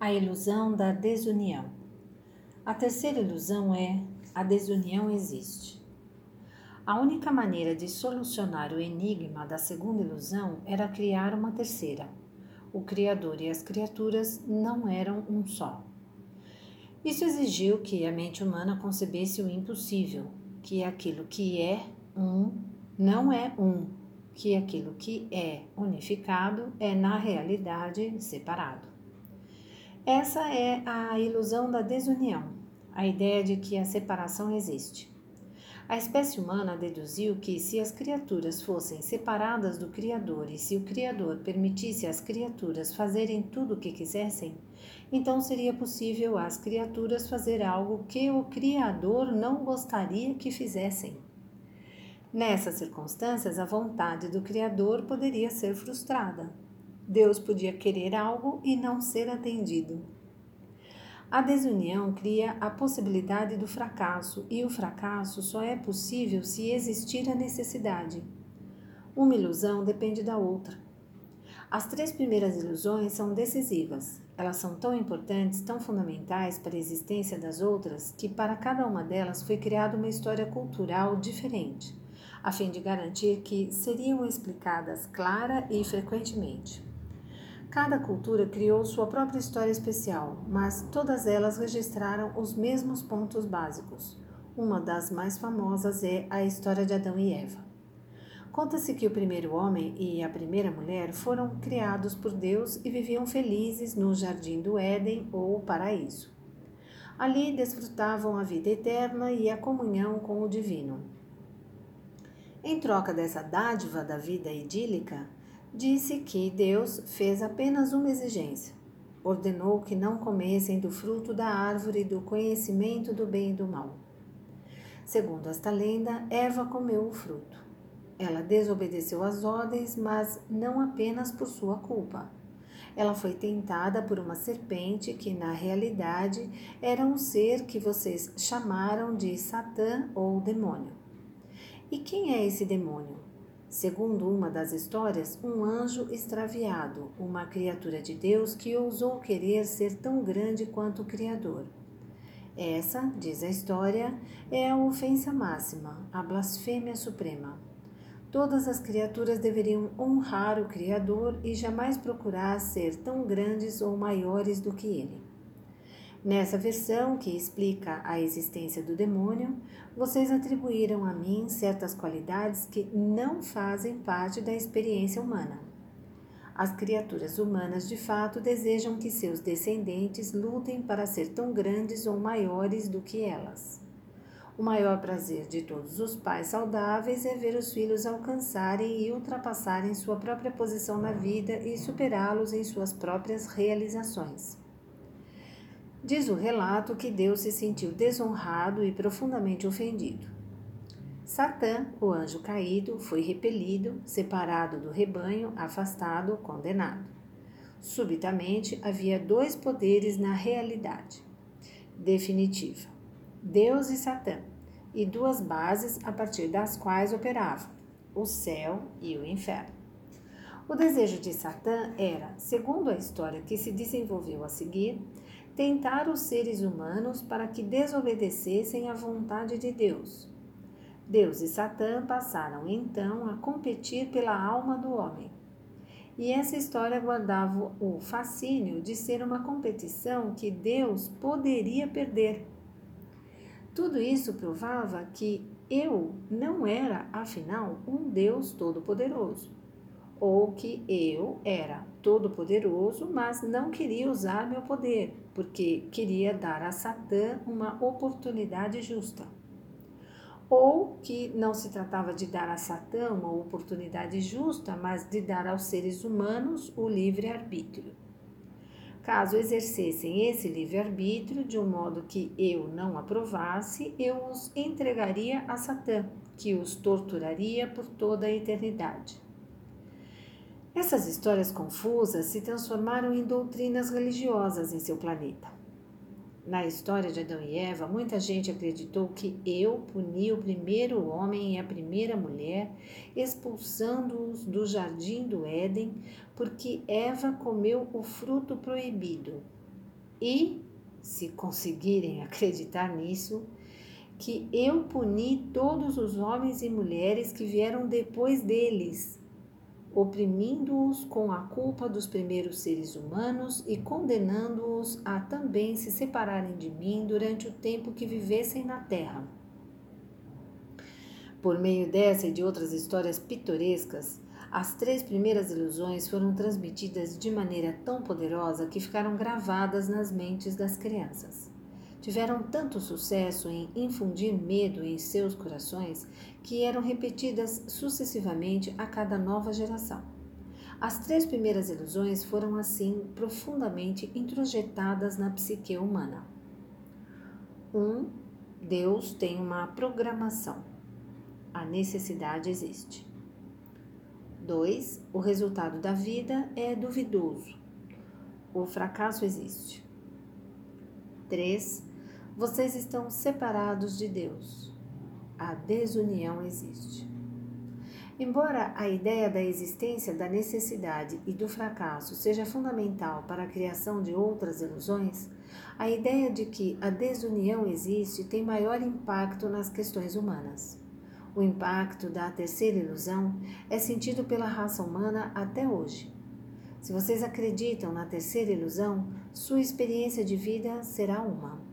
A ilusão da desunião. A terceira ilusão é: a desunião existe. A única maneira de solucionar o enigma da segunda ilusão era criar uma terceira. O Criador e as criaturas não eram um só. Isso exigiu que a mente humana concebesse o impossível, que aquilo que é um não é um, que aquilo que é unificado é na realidade separado. Essa é a ilusão da desunião, a ideia de que a separação existe. A espécie humana deduziu que, se as criaturas fossem separadas do Criador e se o Criador permitisse às criaturas fazerem tudo o que quisessem, então seria possível às criaturas fazer algo que o Criador não gostaria que fizessem. Nessas circunstâncias, a vontade do Criador poderia ser frustrada, Deus podia querer algo e não ser atendido. A desunião cria a possibilidade do fracasso, e o fracasso só é possível se existir a necessidade. Uma ilusão depende da outra. As três primeiras ilusões são decisivas. Elas são tão importantes, tão fundamentais para a existência das outras, que para cada uma delas foi criada uma história cultural diferente, a fim de garantir que seriam explicadas clara e frequentemente. Cada cultura criou sua própria história especial, mas todas elas registraram os mesmos pontos básicos. Uma das mais famosas é a história de Adão e Eva. Conta-se que o primeiro homem e a primeira mulher foram criados por Deus e viviam felizes no jardim do Éden ou paraíso. Ali desfrutavam a vida eterna e a comunhão com o divino. Em troca dessa dádiva da vida idílica, disse que Deus fez apenas uma exigência. Ordenou que não comessem do fruto da árvore do conhecimento do bem e do mal. Segundo esta lenda, Eva comeu o fruto. Ela desobedeceu às ordens, mas não apenas por sua culpa. Ela foi tentada por uma serpente que, na realidade, era um ser que vocês chamaram de Satã ou demônio. E quem é esse demônio? Segundo uma das histórias, um anjo extraviado, uma criatura de Deus que ousou querer ser tão grande quanto o Criador. Essa, diz a história, é a ofensa máxima, a blasfêmia suprema. Todas as criaturas deveriam honrar o Criador e jamais procurar ser tão grandes ou maiores do que ele. Nessa versão, que explica a existência do demônio, vocês atribuíram a mim certas qualidades que não fazem parte da experiência humana. As criaturas humanas de fato desejam que seus descendentes lutem para ser tão grandes ou maiores do que elas. O maior prazer de todos os pais saudáveis é ver os filhos alcançarem e ultrapassarem sua própria posição na vida e superá-los em suas próprias realizações. Diz o relato que Deus se sentiu desonrado e profundamente ofendido. Satã, o anjo caído, foi repelido, separado do rebanho, afastado, condenado. Subitamente havia dois poderes na realidade definitiva: Deus e Satã, e duas bases a partir das quais operavam: o céu e o inferno. O desejo de Satã era, segundo a história que se desenvolveu a seguir, tentar os seres humanos para que desobedecessem à vontade de Deus. Deus e Satã passaram então a competir pela alma do homem. E essa história guardava o fascínio de ser uma competição que Deus poderia perder. Tudo isso provava que eu não era, afinal, um Deus todo-poderoso ou que eu era todo-poderoso, mas não queria usar meu poder, porque queria dar a Satã uma oportunidade justa. Ou que não se tratava de dar a Satã uma oportunidade justa, mas de dar aos seres humanos o livre-arbítrio. Caso exercessem esse livre-arbítrio de um modo que eu não aprovasse, eu os entregaria a Satã, que os torturaria por toda a eternidade. Essas histórias confusas se transformaram em doutrinas religiosas em seu planeta. Na história de Adão e Eva, muita gente acreditou que eu puni o primeiro homem e a primeira mulher, expulsando-os do jardim do Éden, porque Eva comeu o fruto proibido. E, se conseguirem acreditar nisso, que eu puni todos os homens e mulheres que vieram depois deles, oprimindo-os com a culpa dos primeiros seres humanos e condenando-os a também se separarem de mim durante o tempo que vivessem na terra. Por meio dessa e de outras histórias pitorescas, as três primeiras ilusões foram transmitidas de maneira tão poderosa que ficaram gravadas nas mentes das crianças tiveram tanto sucesso em infundir medo em seus corações que eram repetidas sucessivamente a cada nova geração. As três primeiras ilusões foram assim profundamente introjetadas na psique humana. 1. Um, Deus tem uma programação. A necessidade existe. 2. O resultado da vida é duvidoso. O fracasso existe. 3. Vocês estão separados de Deus. A desunião existe. Embora a ideia da existência da necessidade e do fracasso seja fundamental para a criação de outras ilusões, a ideia de que a desunião existe tem maior impacto nas questões humanas. O impacto da terceira ilusão é sentido pela raça humana até hoje. Se vocês acreditam na terceira ilusão, sua experiência de vida será uma.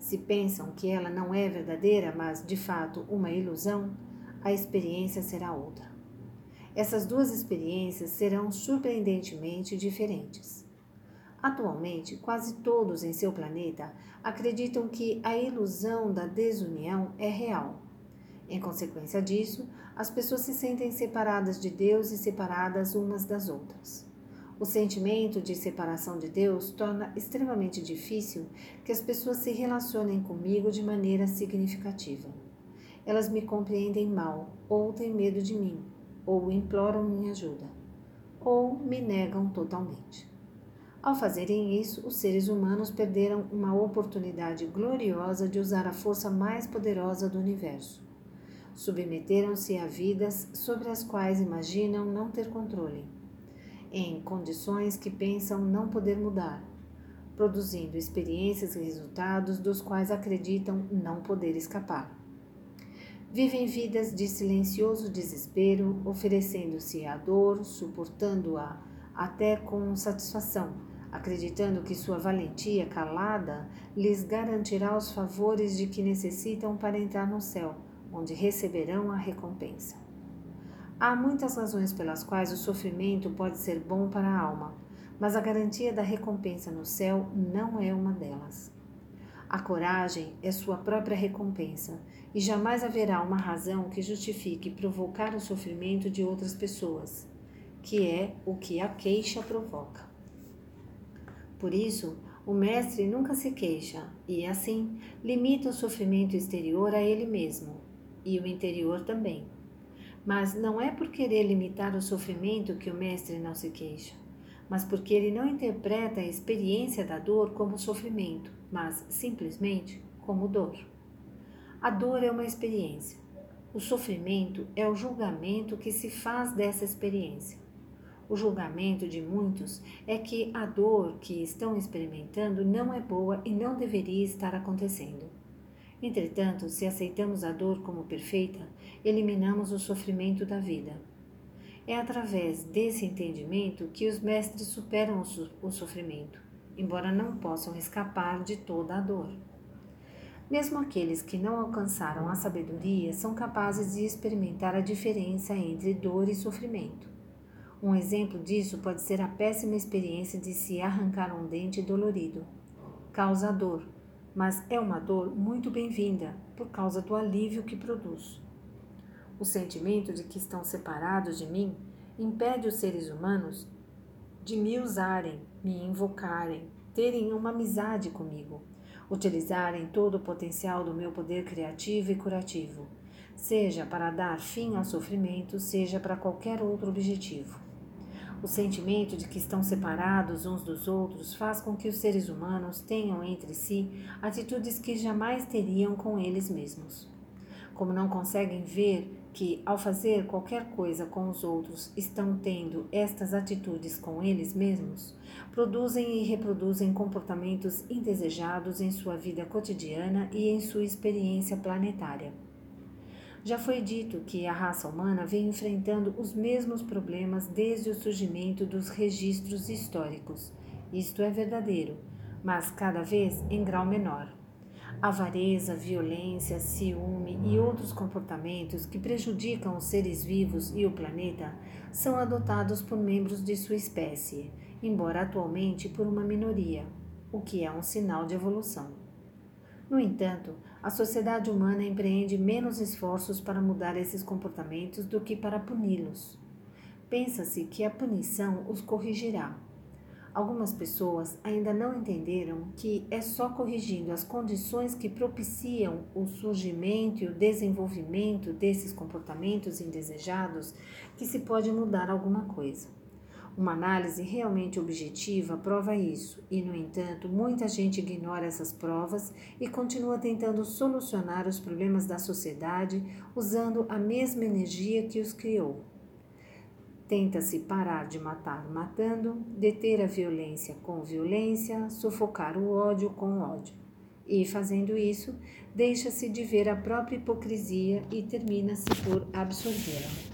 Se pensam que ela não é verdadeira, mas de fato uma ilusão, a experiência será outra. Essas duas experiências serão surpreendentemente diferentes. Atualmente, quase todos em seu planeta acreditam que a ilusão da desunião é real. Em consequência disso, as pessoas se sentem separadas de Deus e separadas umas das outras. O sentimento de separação de Deus torna extremamente difícil que as pessoas se relacionem comigo de maneira significativa. Elas me compreendem mal, ou têm medo de mim, ou imploram minha ajuda, ou me negam totalmente. Ao fazerem isso, os seres humanos perderam uma oportunidade gloriosa de usar a força mais poderosa do universo. Submeteram-se a vidas sobre as quais imaginam não ter controle em condições que pensam não poder mudar, produzindo experiências e resultados dos quais acreditam não poder escapar. Vivem vidas de silencioso desespero, oferecendo-se à dor, suportando-a até com satisfação, acreditando que sua valentia calada lhes garantirá os favores de que necessitam para entrar no céu, onde receberão a recompensa. Há muitas razões pelas quais o sofrimento pode ser bom para a alma, mas a garantia da recompensa no céu não é uma delas. A coragem é sua própria recompensa e jamais haverá uma razão que justifique provocar o sofrimento de outras pessoas, que é o que a queixa provoca. Por isso, o mestre nunca se queixa e, assim, limita o sofrimento exterior a ele mesmo e o interior também. Mas não é por querer limitar o sofrimento que o mestre não se queixa, mas porque ele não interpreta a experiência da dor como sofrimento, mas simplesmente como dor. A dor é uma experiência. O sofrimento é o julgamento que se faz dessa experiência. O julgamento de muitos é que a dor que estão experimentando não é boa e não deveria estar acontecendo. Entretanto, se aceitamos a dor como perfeita, eliminamos o sofrimento da vida. É através desse entendimento que os mestres superam o sofrimento, embora não possam escapar de toda a dor. Mesmo aqueles que não alcançaram a sabedoria são capazes de experimentar a diferença entre dor e sofrimento. Um exemplo disso pode ser a péssima experiência de se arrancar um dente dolorido. Causa dor, mas é uma dor muito bem-vinda por causa do alívio que produz. O sentimento de que estão separados de mim impede os seres humanos de me usarem, me invocarem, terem uma amizade comigo, utilizarem todo o potencial do meu poder criativo e curativo, seja para dar fim ao sofrimento, seja para qualquer outro objetivo. O sentimento de que estão separados uns dos outros faz com que os seres humanos tenham entre si atitudes que jamais teriam com eles mesmos. Como não conseguem ver que, ao fazer qualquer coisa com os outros, estão tendo estas atitudes com eles mesmos, produzem e reproduzem comportamentos indesejados em sua vida cotidiana e em sua experiência planetária. Já foi dito que a raça humana vem enfrentando os mesmos problemas desde o surgimento dos registros históricos. Isto é verdadeiro, mas cada vez em grau menor. Avareza, violência, ciúme e outros comportamentos que prejudicam os seres vivos e o planeta são adotados por membros de sua espécie, embora atualmente por uma minoria, o que é um sinal de evolução. No entanto, a sociedade humana empreende menos esforços para mudar esses comportamentos do que para puni-los. Pensa-se que a punição os corrigirá. Algumas pessoas ainda não entenderam que é só corrigindo as condições que propiciam o surgimento e o desenvolvimento desses comportamentos indesejados que se pode mudar alguma coisa. Uma análise realmente objetiva prova isso, e, no entanto, muita gente ignora essas provas e continua tentando solucionar os problemas da sociedade usando a mesma energia que os criou. Tenta-se parar de matar matando, deter a violência com violência, sufocar o ódio com ódio. E, fazendo isso, deixa-se de ver a própria hipocrisia e termina-se por absorvê-la.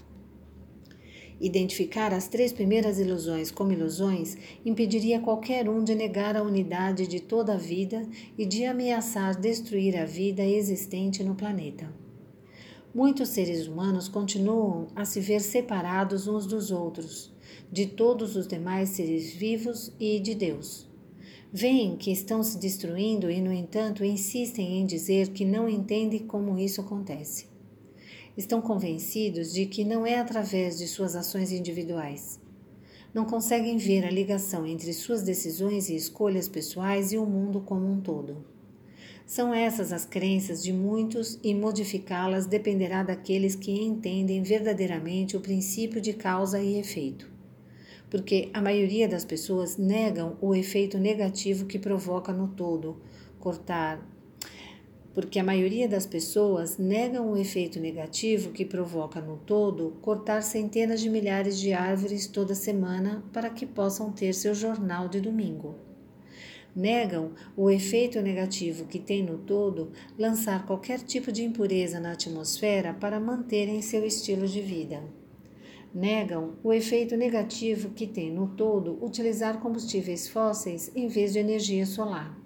Identificar as três primeiras ilusões como ilusões impediria qualquer um de negar a unidade de toda a vida e de ameaçar destruir a vida existente no planeta. Muitos seres humanos continuam a se ver separados uns dos outros, de todos os demais seres vivos e de Deus. Veem que estão se destruindo e, no entanto, insistem em dizer que não entendem como isso acontece estão convencidos de que não é através de suas ações individuais. Não conseguem ver a ligação entre suas decisões e escolhas pessoais e o mundo como um todo. São essas as crenças de muitos e modificá-las dependerá daqueles que entendem verdadeiramente o princípio de causa e efeito. Porque a maioria das pessoas negam o efeito negativo que provoca no todo, cortar, porque a maioria das pessoas negam o efeito negativo que provoca no todo cortar centenas de milhares de árvores toda semana para que possam ter seu jornal de domingo. Negam o efeito negativo que tem no todo lançar qualquer tipo de impureza na atmosfera para manterem seu estilo de vida. Negam o efeito negativo que tem no todo utilizar combustíveis fósseis em vez de energia solar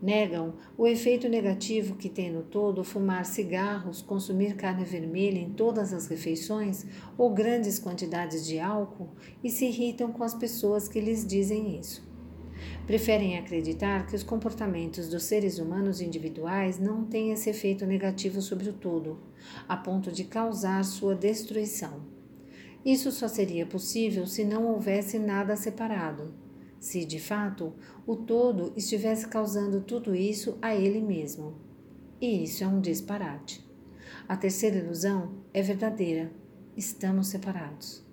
Negam o efeito negativo que tem no todo fumar cigarros, consumir carne vermelha em todas as refeições ou grandes quantidades de álcool e se irritam com as pessoas que lhes dizem isso. Preferem acreditar que os comportamentos dos seres humanos individuais não têm esse efeito negativo sobre o todo, a ponto de causar sua destruição. Isso só seria possível se não houvesse nada separado se de fato o todo estivesse causando tudo isso a ele mesmo. E isso é um disparate. A terceira ilusão é verdadeira. Estamos separados.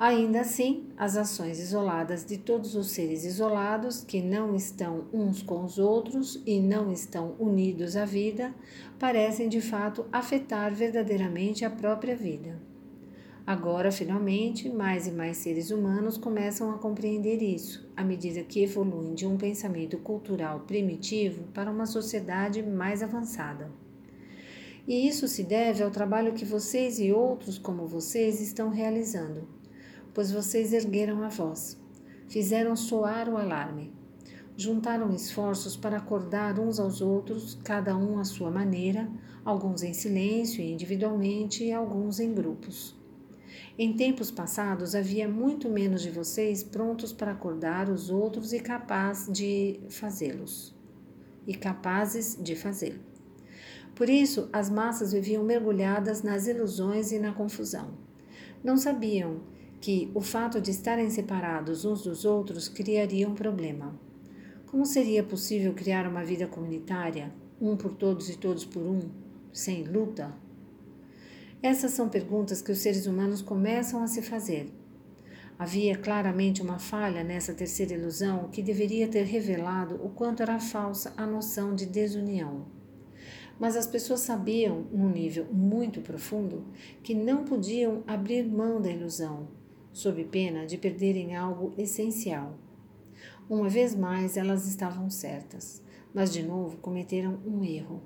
Ainda assim, as ações isoladas de todos os seres isolados, que não estão uns com os outros e não estão unidos à vida, parecem de fato afetar verdadeiramente a própria vida. Agora, finalmente, mais e mais seres humanos começam a compreender isso, à medida que evoluem de um pensamento cultural primitivo para uma sociedade mais avançada. E isso se deve ao trabalho que vocês e outros como vocês estão realizando, pois vocês ergueram a voz, fizeram soar o alarme, juntaram esforços para acordar uns aos outros, cada um à sua maneira, alguns em silêncio e individualmente e alguns em grupos. Em tempos passados havia muito menos de vocês prontos para acordar os outros e capaz de fazê-los. E capazes de fazê-lo. Por isso, as massas viviam mergulhadas nas ilusões e na confusão. Não sabiam que o fato de estarem separados uns dos outros criaria um problema. Como seria possível criar uma vida comunitária, um por todos e todos por um, sem luta, essas são perguntas que os seres humanos começam a se fazer. Havia claramente uma falha nessa terceira ilusão que deveria ter revelado o quanto era falsa a noção de desunião. Mas as pessoas sabiam, num nível muito profundo, que não podiam abrir mão da ilusão, sob pena de perderem algo essencial. Uma vez mais, elas estavam certas, mas de novo cometeram um erro.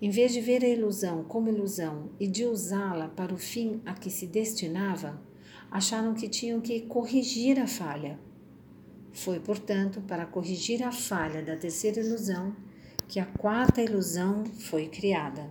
Em vez de ver a ilusão como ilusão e de usá-la para o fim a que se destinava, acharam que tinham que corrigir a falha. Foi, portanto, para corrigir a falha da terceira ilusão que a quarta ilusão foi criada.